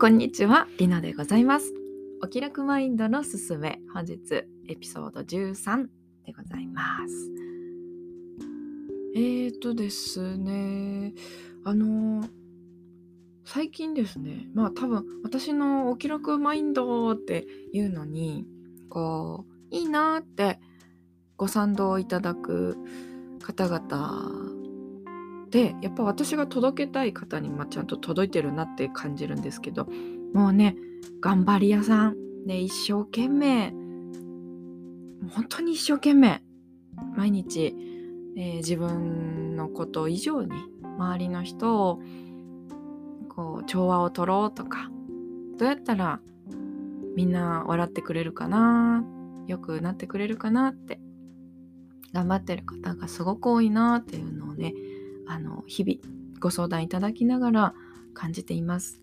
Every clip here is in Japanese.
こんにちは、りなでございます。お気楽マインドのすすめ、本日エピソード13でございます。えーとですね、あの最近ですね、まあ多分私のお気楽マインドっていうのに、こう、いいなってご賛同いただく方々でやっぱ私が届けたい方に、ま、ちゃんと届いてるなって感じるんですけどもうね頑張り屋さん、ね、一生懸命。本当に一生懸命。毎日、えー、自分のこと以上に周りの人をこう調和を取ろうとかどうやったらみんな笑ってくれるかなよくなってくれるかなって頑張ってる方がすごく多いなっていうのをねあの日々ご相談いただきながら感じています。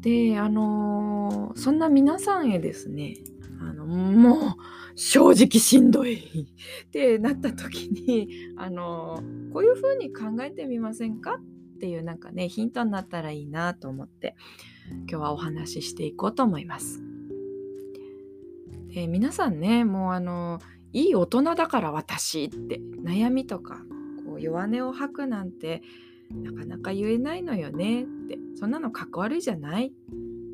であのそんな皆さんへですねあのもう正直しんどい ってなった時に あのこういうふうに考えてみませんかっていうなんかねヒントになったらいいなと思って今日はお話ししていこうと思います。で皆さんねもうあのいい大人だから私って悩みとか弱音を吐くなんてなかなか言えないのよね。ってそんなのかっこ悪いじゃないっ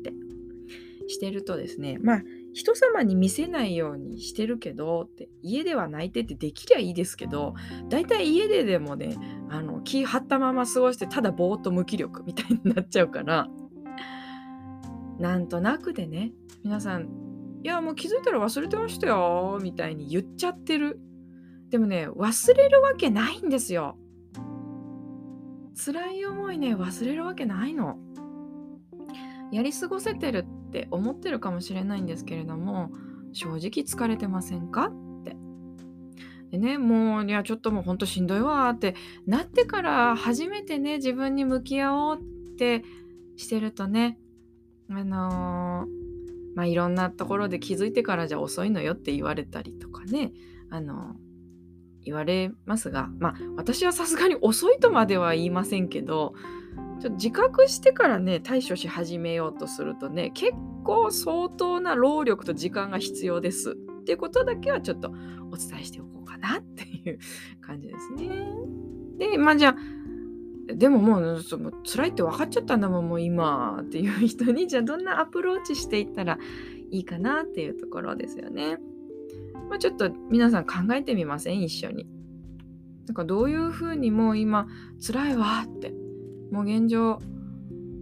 て。してるとですねまあ人様に見せないようにしてるけどって家では泣いてってできりゃいいですけどだいたい家ででもねあの気張ったまま過ごしてただぼーっと無気力みたいになっちゃうからなんとなくでね皆さんいやもう気づいたら忘れてましたよみたいに言っちゃってるでもね忘れるわけないんですよ。辛い思いね忘れるわけないの。やり過ごせてるって思ってるかもしれないんですけれども正直疲れてませんか？って。でねもういやちょっともうほんとしんどいわって。なってから初めてね自分に向き合おうってしてるとねあのー、まあいろんなところで気づいてからじゃ遅いのよって言われたりとかね。あの言われますがまあ私はさすがに遅いとまでは言いませんけどちょっと自覚してからね対処し始めようとするとね結構相当な労力と時間が必要ですっていうことだけはちょっとお伝えしておこうかなっていう感じですね。でまあじゃあでももうその辛いって分かっちゃったんだもんもう今っていう人にじゃあどんなアプローチしていったらいいかなっていうところですよね。まあ、ちょっと皆さん考えてみません？一緒に。なんかどういうふうにもう今辛いわって。もう現状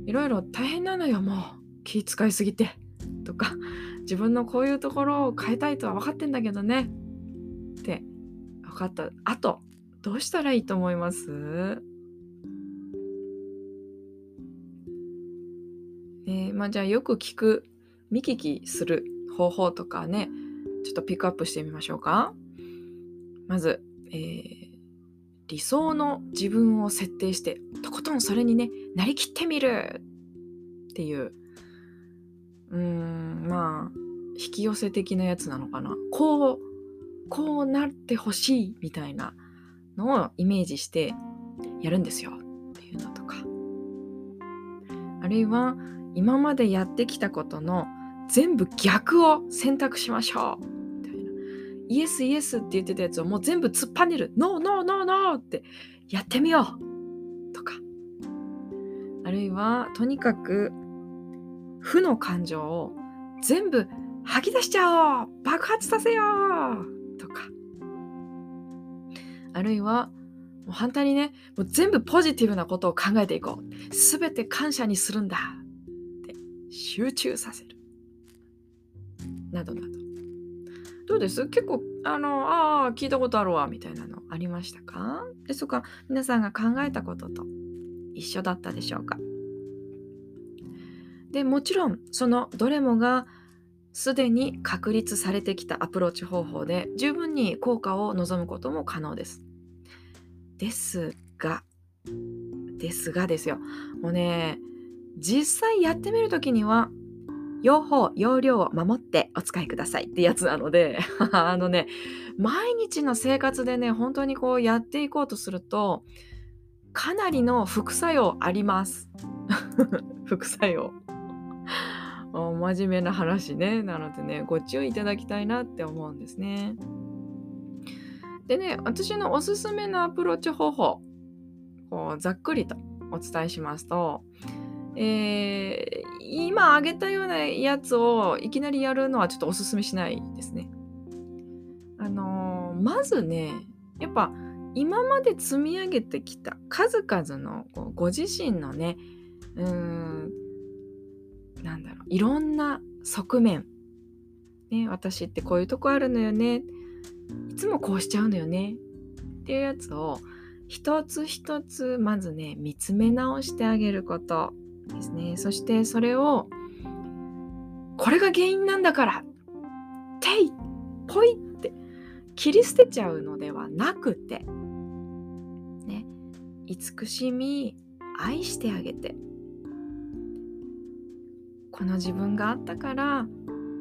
いろいろ大変なのよもう。気使いすぎて。とか自分のこういうところを変えたいとは分かってんだけどね。って分かった。あとどうしたらいいと思います？えー、まあじゃあよく聞く見聞きする方法とかね。ちょっとピックアップしてみましょうか。まず、えー、理想の自分を設定してとことんそれにねなりきってみるっていう。うーんまあ引き寄せ的なやつなのかな。こうこうなってほしいみたいなのをイメージしてやるんですよっていうのとか。あるいは今までやってきたことの全部逆を選択しましょう。イエスイエスって言ってたやつをもう全部突っぱねる。ノーノーノーノーってやってみよう。とか。あるいはとにかく負の感情を全部吐き出しちゃおう。爆発させよう。とか。あるいはもう反対にねもう全部ポジティブなことを考えていこう。全て感謝にするんだ。って集中させる。などなど。どうです？結構、あの、ああ、聞いたことあるわ、みたいなのありましたか？で、そこは皆さんが考えたことと一緒だったでしょうか？で、もちろん、そのどれもがすでに確立されてきたアプローチ方法で十分に効果を望むことも可能です。ですが、ですがですよ。もうね、実際やってみるときには用法、用量を守ってお使いくださいってやつなので あのね、毎日の生活でね、本当にこうやっていこうとすると、かなりの副作用あります。副作用。真面目な話ねなのでねご注意いただきたいなって思うんですね。でね私のおすすめのアプローチ方法こうざっくりとお伝えしますと、えー、今挙げたようなやつをいきなりやるのはちょっとおすすめしないですね。あのー、まずねやっぱ今まで積み上げてきた数々のこうご自身のねうーんなんだろういろんな側面、ね、私ってこういうとこあるのよね。いつもこうしちゃうのよね。っていうやつを一つ一つまずね見つめ直してあげること。ですね。そしてそれをこれが原因なんだからていぽいって切り捨てちゃうのではなくてね慈しみ愛してあげてこの自分があったから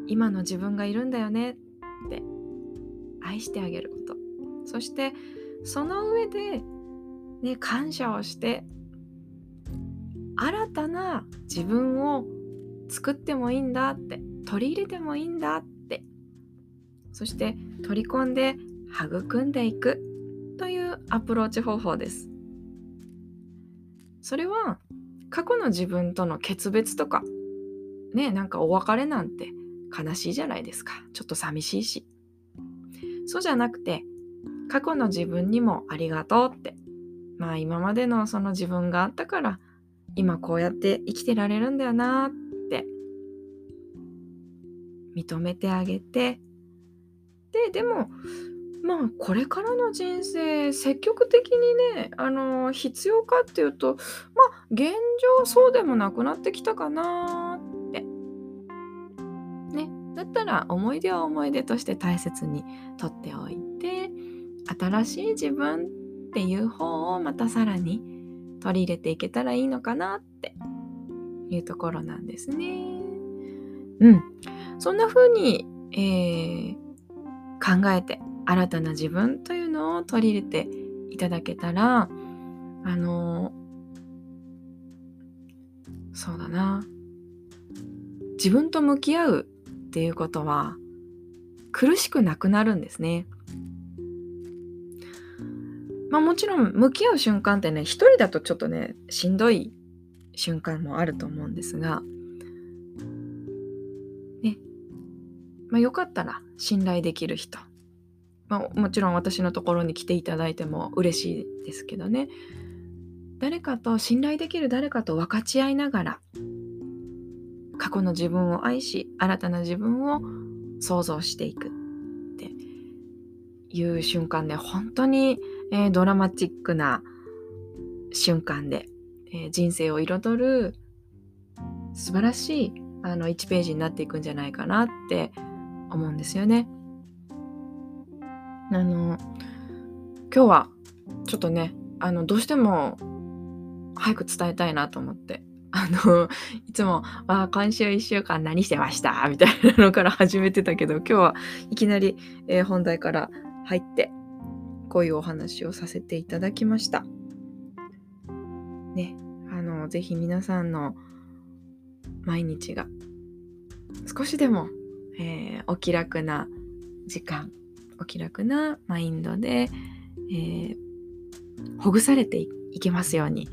今の自分がいるんだよねって愛してあげること。そしてその上で、ね、感謝をして新たな自分を作ってもいいんだって取り入れてもいいんだって。そして取り込んで育んでいくというアプローチ方法です。それは過去の自分との決別とかねなんかお別れなんて悲しいじゃないですか。ちょっと寂しいし。そうじゃなくて過去の自分にもありがとうって。まあ今までのその自分があったから今こうやって生きてられるんだよなって認めてあげて。ででもまあこれからの人生積極的にねあの必要かっていうとまあ現状そうでもなくなってきたかなって。ねだったら思い出は思い出として大切にとっておいて新しい自分っていう方をまたさらに取り入れていけたらいいのかなっていうところなんですね。うん。そんな風に、えー、考えて新たな自分というのを取り入れていただけたらあのそうだな自分と向き合うっていうことは苦しくなくなるんですね。まあもちろん向き合う瞬間ってね一人だとちょっとねしんどい瞬間もあると思うんですが。ね。まあよかったら信頼できる人。まあ、もちろん私のところに来ていただいても嬉しいですけどね。誰かと信頼できる誰かと分かち合いながら過去の自分を愛し新たな自分を想像していくっていう瞬間で本当に、えー、ドラマチックな瞬間で、えー、人生を彩る素晴らしいあの1ページになっていくんじゃないかなって思うんですよね。あの今日はちょっとねあのどうしても早く伝えたいなと思ってあのいつも「あ今週1週間何してました?」みたいなのから始めてたけど今日はいきなり、えー、本題から入ってこういうお話をさせていただきました。ねあの是非皆さんの毎日が少しでも、えー、お気楽な時間お気楽なマインドで、えー、ほぐされていけますように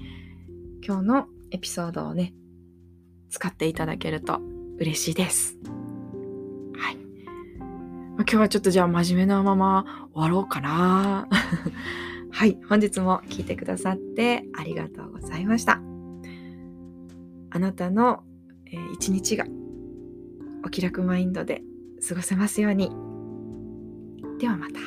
今日のエピソードをね使っていただけると嬉しいです。今日はちょっとじゃあ真面目なまま終わろうかな。はい。本日も聞いてくださってありがとうございました。あなたの、えー、一日がお気楽マインドで過ごせますように。ではまた。